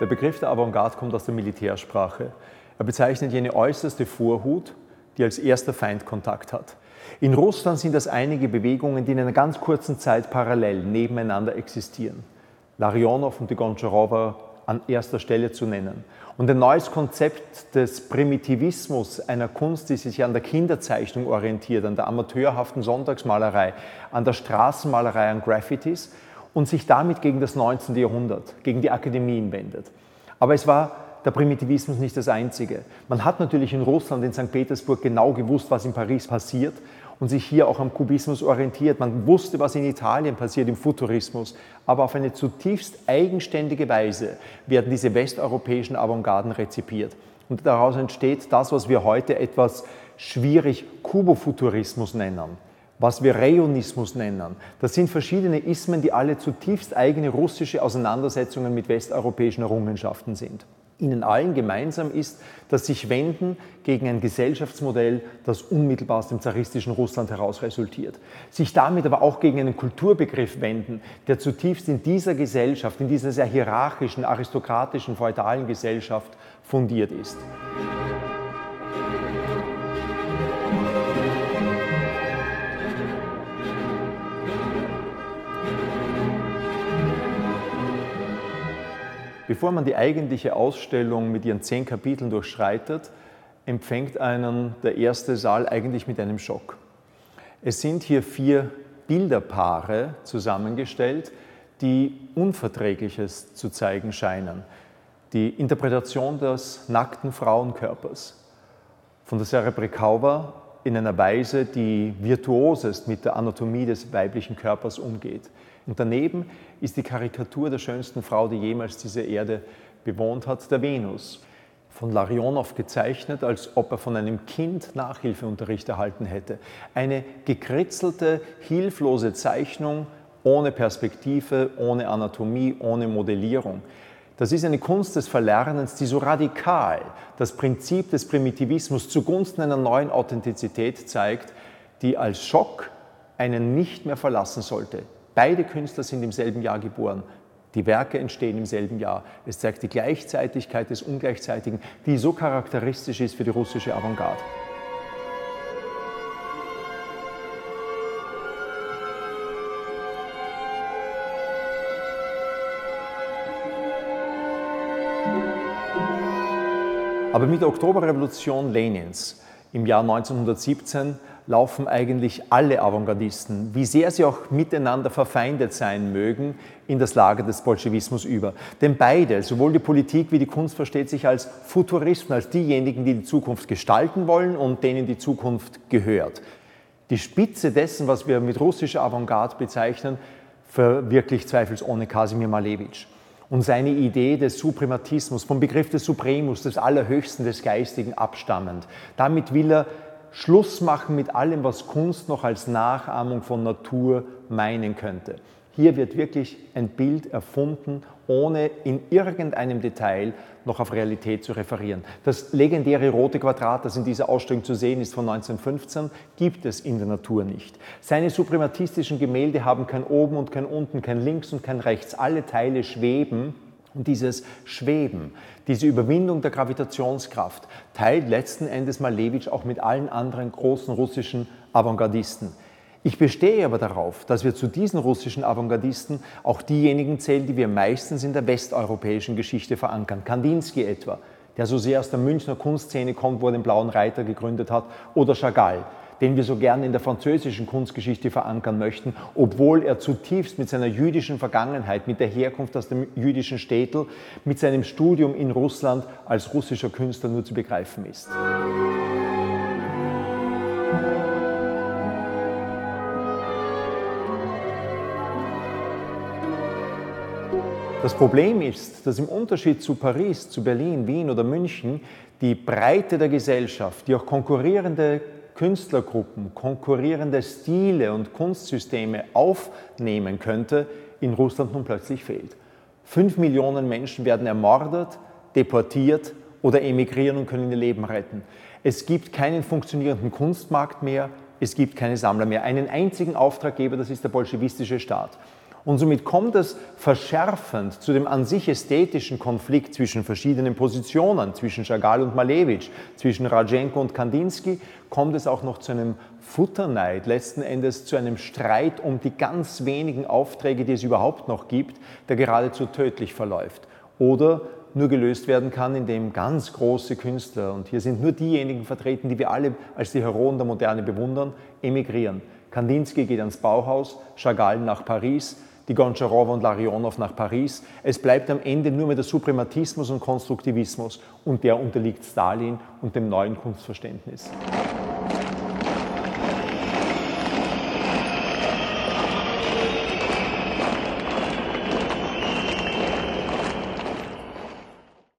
Der Begriff der Avantgarde kommt aus der Militärsprache. Er bezeichnet jene äußerste Vorhut, die als erster Feind Kontakt hat. In Russland sind das einige Bewegungen, die in einer ganz kurzen Zeit parallel nebeneinander existieren. Larionov und die Goncharova an erster Stelle zu nennen. Und ein neues Konzept des Primitivismus einer Kunst, die sich an der Kinderzeichnung orientiert, an der amateurhaften Sonntagsmalerei, an der Straßenmalerei, an Graffitis und sich damit gegen das 19. Jahrhundert, gegen die Akademien wendet. Aber es war der Primitivismus nicht das einzige. Man hat natürlich in Russland, in St. Petersburg genau gewusst, was in Paris passiert und sich hier auch am Kubismus orientiert. Man wusste, was in Italien passiert, im Futurismus. Aber auf eine zutiefst eigenständige Weise werden diese westeuropäischen Avantgarden rezipiert. Und daraus entsteht das, was wir heute etwas schwierig Kubofuturismus nennen was wir Reonismus nennen. Das sind verschiedene Ismen, die alle zutiefst eigene russische Auseinandersetzungen mit westeuropäischen Errungenschaften sind. Ihnen allen gemeinsam ist, dass sich wenden gegen ein Gesellschaftsmodell, das unmittelbar aus dem zaristischen Russland heraus resultiert. Sich damit aber auch gegen einen Kulturbegriff wenden, der zutiefst in dieser Gesellschaft, in dieser sehr hierarchischen, aristokratischen, feudalen Gesellschaft fundiert ist. Bevor man die eigentliche Ausstellung mit ihren zehn Kapiteln durchschreitet, empfängt einen der erste Saal eigentlich mit einem Schock. Es sind hier vier Bilderpaare zusammengestellt, die Unverträgliches zu zeigen scheinen. Die Interpretation des nackten Frauenkörpers von der Sarah Brekawa in einer Weise, die virtuosest mit der Anatomie des weiblichen Körpers umgeht. Und daneben ist die Karikatur der schönsten Frau, die jemals diese Erde bewohnt hat, der Venus. Von Larionov gezeichnet, als ob er von einem Kind Nachhilfeunterricht erhalten hätte. Eine gekritzelte, hilflose Zeichnung ohne Perspektive, ohne Anatomie, ohne Modellierung. Das ist eine Kunst des Verlernens, die so radikal das Prinzip des Primitivismus zugunsten einer neuen Authentizität zeigt, die als Schock einen nicht mehr verlassen sollte. Beide Künstler sind im selben Jahr geboren. Die Werke entstehen im selben Jahr. Es zeigt die Gleichzeitigkeit des Ungleichzeitigen, die so charakteristisch ist für die russische Avantgarde. Aber mit der Oktoberrevolution Lenins im Jahr 1917 laufen eigentlich alle Avantgardisten, wie sehr sie auch miteinander verfeindet sein mögen, in das Lager des Bolschewismus über. Denn beide, sowohl die Politik wie die Kunst, versteht sich als Futuristen, als diejenigen, die die Zukunft gestalten wollen und denen die Zukunft gehört. Die Spitze dessen, was wir mit russischer Avantgarde bezeichnen, verwirklicht zweifelsohne Kasimir Malevich. Und seine Idee des Suprematismus, vom Begriff des Supremus, des Allerhöchsten des Geistigen abstammend. Damit will er Schluss machen mit allem, was Kunst noch als Nachahmung von Natur meinen könnte. Hier wird wirklich ein Bild erfunden, ohne in irgendeinem Detail noch auf Realität zu referieren. Das legendäre rote Quadrat, das in dieser Ausstellung zu sehen ist von 1915, gibt es in der Natur nicht. Seine suprematistischen Gemälde haben kein Oben und kein Unten, kein Links und kein Rechts. Alle Teile schweben und dieses Schweben, diese Überwindung der Gravitationskraft teilt letzten Endes Malevich auch mit allen anderen großen russischen Avantgardisten. Ich bestehe aber darauf, dass wir zu diesen russischen Avantgardisten auch diejenigen zählen, die wir meistens in der westeuropäischen Geschichte verankern. Kandinsky etwa, der so sehr aus der Münchner Kunstszene kommt, wo er den Blauen Reiter gegründet hat, oder Chagall, den wir so gerne in der französischen Kunstgeschichte verankern möchten, obwohl er zutiefst mit seiner jüdischen Vergangenheit, mit der Herkunft aus dem jüdischen Städtel, mit seinem Studium in Russland als russischer Künstler nur zu begreifen ist. Das Problem ist, dass im Unterschied zu Paris, zu Berlin, Wien oder München die Breite der Gesellschaft, die auch konkurrierende Künstlergruppen, konkurrierende Stile und Kunstsysteme aufnehmen könnte, in Russland nun plötzlich fehlt. Fünf Millionen Menschen werden ermordet, deportiert oder emigrieren und können ihr Leben retten. Es gibt keinen funktionierenden Kunstmarkt mehr, es gibt keine Sammler mehr. Einen einzigen Auftraggeber, das ist der bolschewistische Staat. Und somit kommt es verschärfend zu dem an sich ästhetischen Konflikt zwischen verschiedenen Positionen, zwischen Chagall und Malevich, zwischen Rajenko und Kandinsky, kommt es auch noch zu einem Futterneid, letzten Endes zu einem Streit um die ganz wenigen Aufträge, die es überhaupt noch gibt, der geradezu tödlich verläuft. Oder nur gelöst werden kann, indem ganz große Künstler, und hier sind nur diejenigen vertreten, die wir alle als die Heroen der Moderne bewundern, emigrieren. Kandinsky geht ans Bauhaus, Chagall nach Paris, die Goncharova und Larionov nach Paris. Es bleibt am Ende nur mehr der Suprematismus und Konstruktivismus und der unterliegt Stalin und dem neuen Kunstverständnis.